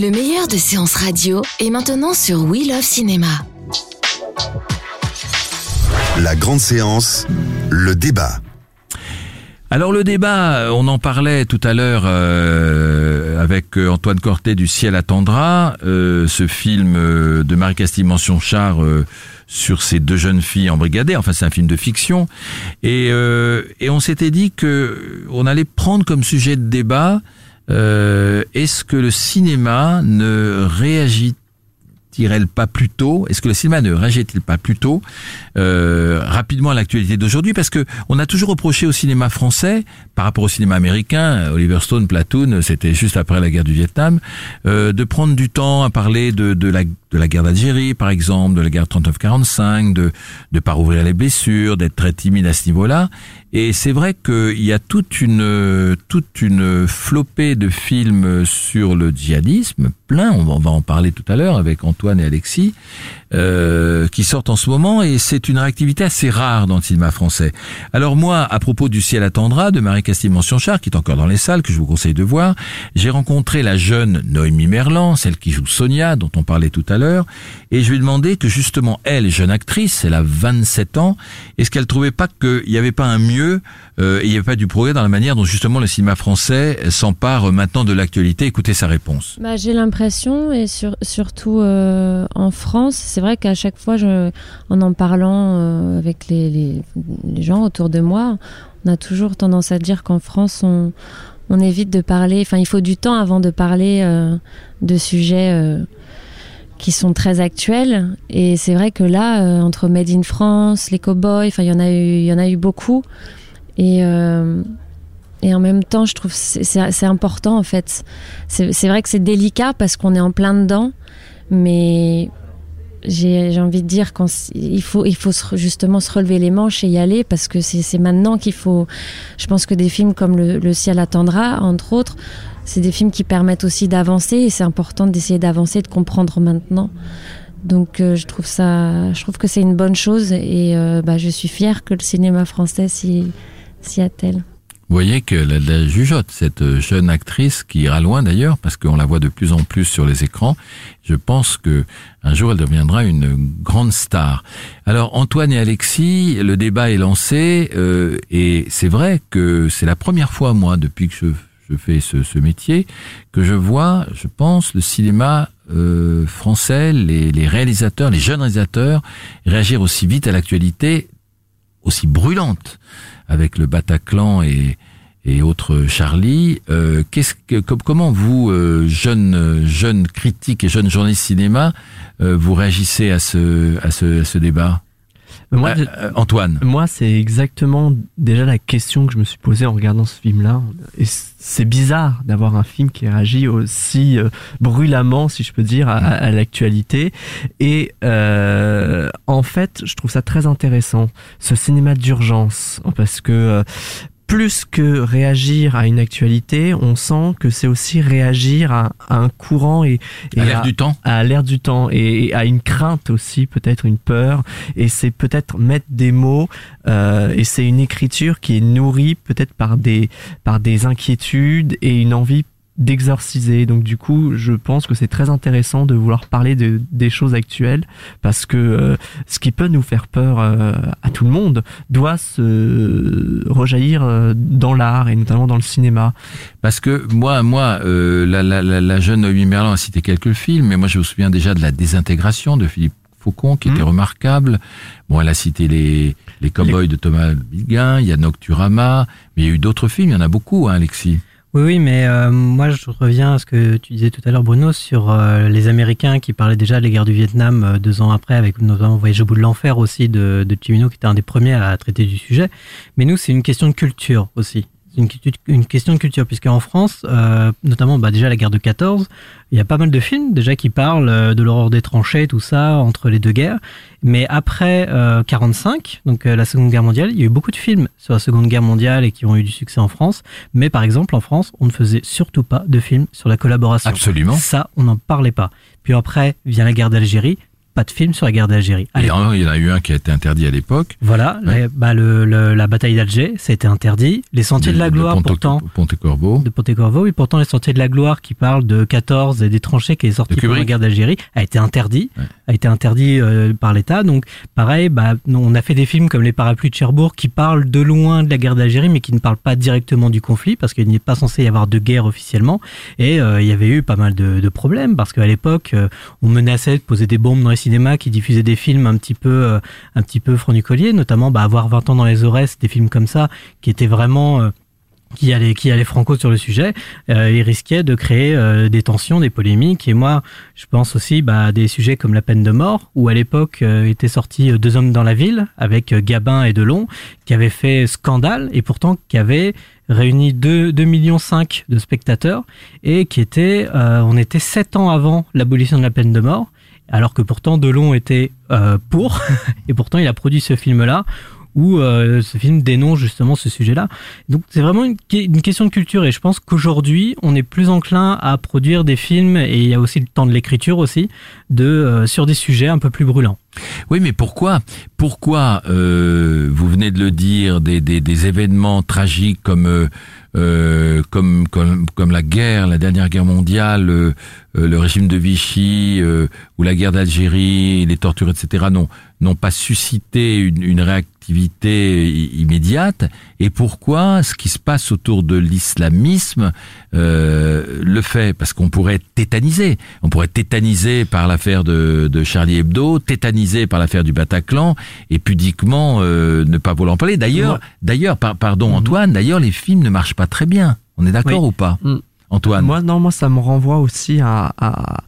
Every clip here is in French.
Le meilleur de séances radio est maintenant sur We Love Cinéma. La grande séance, le débat. Alors le débat, on en parlait tout à l'heure euh, avec euh, Antoine Cortet du Ciel attendra, euh, ce film euh, de Marie-Castille Mention-Char euh, sur ces deux jeunes filles embrigadées. Enfin, c'est un film de fiction, et, euh, et on s'était dit que on allait prendre comme sujet de débat euh, est-ce que le cinéma ne réagit il pas plus tôt? Est-ce que le cinéma ne réagit-il pas plus tôt euh, rapidement à l'actualité d'aujourd'hui? Parce que on a toujours reproché au cinéma français, par rapport au cinéma américain, Oliver Stone, Platoon, c'était juste après la guerre du Vietnam, euh, de prendre du temps à parler de, de la de la guerre d'Algérie, par exemple, de la guerre 39-45, de de pas rouvrir les blessures, d'être très timide à ce niveau-là. Et c'est vrai qu'il y a toute une toute une flopée de films sur le djihadisme, plein. On va en parler tout à l'heure avec Antoine et Alexis, euh, qui sortent en ce moment. Et c'est une réactivité assez rare dans le cinéma français. Alors moi, à propos du ciel attendra de Marie-Castille Mention-Char, qui est encore dans les salles, que je vous conseille de voir, j'ai rencontré la jeune Noémie Merlan, celle qui joue Sonia, dont on parlait tout à l'heure, et je lui ai demandé que justement elle, jeune actrice, elle a 27 ans, est-ce qu'elle trouvait pas qu'il n'y avait pas un mieux, euh, il n'y avait pas du progrès dans la manière dont justement le cinéma français s'empare maintenant de l'actualité? Écoutez sa réponse. Bah, j'ai l'impression, et sur, surtout euh, en France, c'est vrai qu'à chaque fois, en en parlant euh, avec les, gens autour de moi, on a toujours tendance à dire qu'en France, on, évite de parler. Enfin, il faut du temps avant de parler euh, de sujets euh, qui sont très actuels. Et c'est vrai que là, entre Made in France, les cowboys, enfin, il y en a eu, beaucoup. Et et en même temps, je trouve c'est- important en fait. C'est vrai que c'est délicat parce qu'on est en plein dedans, mais j'ai envie de dire quand s- il faut il faut justement se relever les manches et y aller parce que c'est maintenant qu'il faut. Je pense que des films comme le, ciel attendra, entre autres, c'est des films qui permettent aussi d'avancer et c'est important d'essayer d'avancer, de comprendre maintenant. Donc euh, je trouve ça, je trouve que c'est une bonne chose et euh, bah, je suis fière que le cinéma français s'y attelle. Vous voyez que la, jugeote, cette jeune actrice qui ira loin d'ailleurs, parce qu'on la voit de plus en plus sur les écrans. Je pense que un jour elle deviendra une grande star. Alors Antoine et Alexis, le débat est lancé euh, et c'est vrai que c'est la première fois moi depuis que je, fais ce, métier que je vois, je pense, le cinéma euh, français, les réalisateurs, les jeunes réalisateurs réagir aussi vite à l'actualité, aussi brûlante avec le Bataclan et, et autres Charlie. Euh, qu'est-ce que, com- comment vous, euh, jeunes jeunes critiques et jeunes journalistes cinéma, euh, vous réagissez à ce, à ce débat? Moi, Euh, euh, Antoine. Moi, c'est exactement déjà la question que je me suis posée en regardant ce film-là. Et c'est bizarre d'avoir un film qui réagit aussi euh, brûlamment, si je peux dire, à, à l'actualité. Et euh, en fait, je trouve ça très intéressant, ce cinéma d'urgence, parce que euh, plus que réagir à une actualité, on sent que c'est aussi réagir à, à un courant et, et À l'air du temps. à l'air du temps et, et à une crainte aussi, peut-être une peur. Et c'est peut-être mettre des mots euh, et c'est une écriture qui est nourrie peut-être par des par des inquiétudes et une envie d'exorciser. Donc du coup, je pense que c'est très intéressant de vouloir parler de, des choses actuelles parce que euh, ce qui peut nous faire peur euh, à tout le monde doit se rejaillir euh, dans l'art et notamment dans le cinéma. Parce que moi, moi, euh, la, la, la, la jeune Noémie Merlan a cité quelques films, mais moi je me souviens déjà de la désintégration de Philippe Faucon, qui Mhm. était remarquable. Bon, elle a cité les les Cowboys de Thomas Bilguin, il y a Nocturama, mais il y a eu d'autres films, il y en a beaucoup, hein, Alexis. Oui, oui, mais euh, moi je reviens à ce que tu disais tout à l'heure, Bruno, sur euh, les Américains qui parlaient déjà des guerres du Vietnam euh, deux ans après, avec notamment Voyage au bout de l'enfer aussi de, de qui était un des premiers à traiter du sujet. Mais nous, c'est une question de culture aussi. C'est une, une, question de culture, puisque en France, euh, notamment bah, déjà la guerre de 14, il y a pas mal de films déjà qui parlent euh, de l'horreur des tranchées, tout ça, entre les deux guerres. Mais après euh, 45, donc euh, la Seconde Guerre mondiale, il y a eu beaucoup de films sur la Seconde Guerre mondiale et qui ont eu du succès en France. Mais par exemple, en France, on ne faisait surtout pas de films sur la collaboration. Absolument. Ça, on n'en parlait pas. Puis après vient la guerre d'Algérie pas de film sur la guerre d'Algérie. Il y en a eu un qui a été interdit à l'époque. Voilà, ouais. la, bah le, le, la bataille d'Alger, ça a été interdit. Les Sentiers de, de la Gloire, de Ponte, pourtant. Ponte-Corvo. De Ponte-Corvo, et pourtant les Sentiers de la Gloire qui parlent de 14 et des tranchées qui est sorti pendant la guerre d'Algérie, a été interdit, ouais. a été interdit euh, par l'État. Donc, pareil, bah, on a fait des films comme Les Parapluies de Cherbourg qui parlent de loin de la guerre d'Algérie, mais qui ne parlent pas directement du conflit parce qu'il n'est pas censé y avoir de guerre officiellement. Et euh, il y avait eu pas mal de, de problèmes parce qu'à l'époque, euh, on menaçait de poser des bombes dans les qui diffusaient des films un petit peu euh, un petit peu froniculiers notamment bah, avoir 20 ans dans les Aurès des films comme ça qui étaient vraiment euh, qui allait qui allait franco sur le sujet euh, il risquait de créer euh, des tensions des polémiques. Et moi je pense aussi bah, à des sujets comme la peine de mort où à l'époque euh, étaient sortis deux hommes dans la ville avec Gabin et Delon qui avaient fait scandale et pourtant qui avaient réuni 2, 2 millions 5 de spectateurs et qui était on était sept ans avant l'abolition de la peine de mort alors que pourtant Delon était euh, pour, et pourtant il a produit ce film-là, où euh, ce film dénonce justement ce sujet-là. Donc c'est vraiment une, question de culture, et je pense qu'aujourd'hui on est plus enclin à produire des films, et il y a aussi le temps de l'écriture aussi, de euh, sur des sujets un peu plus brûlants. Oui, mais pourquoi Pourquoi euh, vous venez de le dire des, des, des événements tragiques comme euh, euh, comme comme comme la guerre, la dernière guerre mondiale, euh, le régime de Vichy euh, ou la guerre d'Algérie, les tortures, etc. Non, n'ont pas suscité une, une immédiate. Et pourquoi ce qui se passe autour de l'islamisme euh, le fait Parce qu'on pourrait être tétanisé. On pourrait être tétanisé par l'affaire de, de Charlie Hebdo, tétanisé par l'affaire du Bataclan, et pudiquement euh, ne pas vouloir en parler. D'ailleurs, d'ailleurs, par, pardon mmh. Antoine, d'ailleurs les films ne marchent pas très bien. On est d'accord oui. ou pas mmh. Antoine? Moi, non, moi, ça me renvoie aussi à, à, à,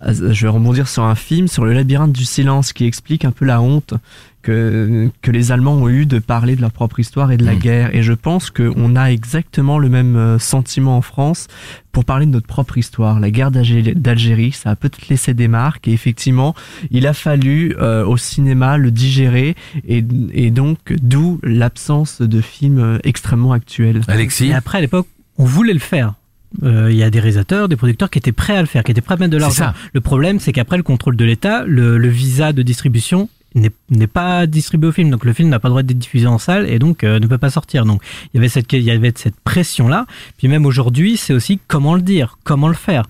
Je vais rebondir sur un film, sur le labyrinthe du silence, qui explique un peu la honte que, que les Allemands ont eu de parler de leur propre histoire et de la mmh. guerre. Et je pense qu'on a exactement le même euh, sentiment en France pour parler de notre propre histoire. La guerre d'Algérie, ça a peut-être laissé des marques. Et effectivement, il a fallu euh, au cinéma le digérer. Et, et donc, d'où l'absence de films euh, extrêmement actuels. Alexis Et après, à l'époque, on voulait le faire. Il euh, y a des réalisateurs, des producteurs qui étaient prêts à le faire, qui étaient prêts à mettre de l'argent. Le problème, c'est qu'après le contrôle de l'État, le, le, visa de distribution n'est pas distribué au film, donc le film n'a pas le droit d'être diffusé en salle et donc euh, ne peut pas sortir. Donc il y avait cette, il y avait cette pression là. Puis même aujourd'hui, c'est aussi comment le dire, comment le faire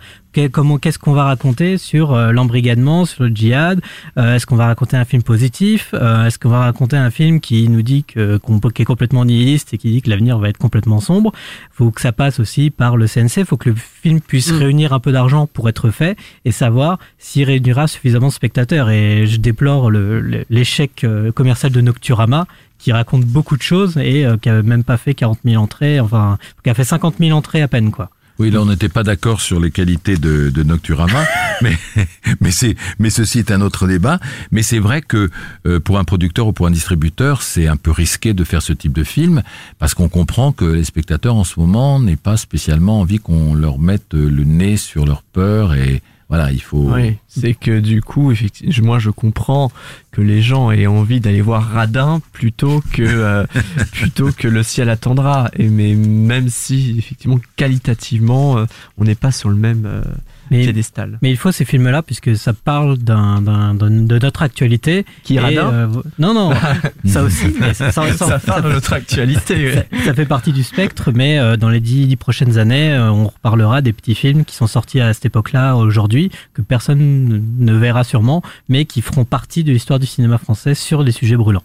comment qu'est-ce qu'on va raconter sur euh, l'embrigadement, sur le djihad euh, Est-ce qu'on va raconter un film positif euh, Est-ce qu'on va raconter un film qui nous dit que qu'on qu est complètement nihiliste et qui dit que l'avenir va être complètement sombre? Faut que ça passe aussi par le CNC. Faut que le film puisse mmh. réunir un peu d'argent pour être fait et savoir s'il réunira suffisamment de spectateurs. Et je déplore l'échec le, commercial de Nocturama qui raconte beaucoup de choses et euh, qui a même pas fait 40 000 entrées, enfin, qui a fait 50 000 entrées à peine, quoi. Oui, là on n'était pas d'accord sur les qualités de, de Nocturama, mais mais c'est mais ceci est un autre débat. Mais c'est vrai que euh, pour un producteur ou pour un distributeur, c'est un peu risqué de faire ce type de film parce qu'on comprend que les spectateurs en ce moment n'aient pas spécialement envie qu'on leur mette le nez sur leur peur et voilà, il faut. Oui, c'est que du coup, effectivement, moi je comprends que les gens aient envie d'aller voir Radin plutôt que euh, plutôt que le ciel attendra. Et mais même si effectivement qualitativement, euh, on n'est pas sur le même. Euh, mais, piédestal. mais il faut ces films-là puisque ça parle d'un, d'un, de notre actualité. Qui est radin euh, Non, non, ça aussi. Mais ça, ça, ça, parle de notre actualité. Ça, ça, fait partie du spectre, mais euh, dans les dix, dix prochaines années, euh, on reparlera des petits films qui sont sortis à cette époque-là, aujourd'hui, que personne ne verra sûrement, mais qui feront partie de l'histoire du cinéma français sur les sujets brûlants.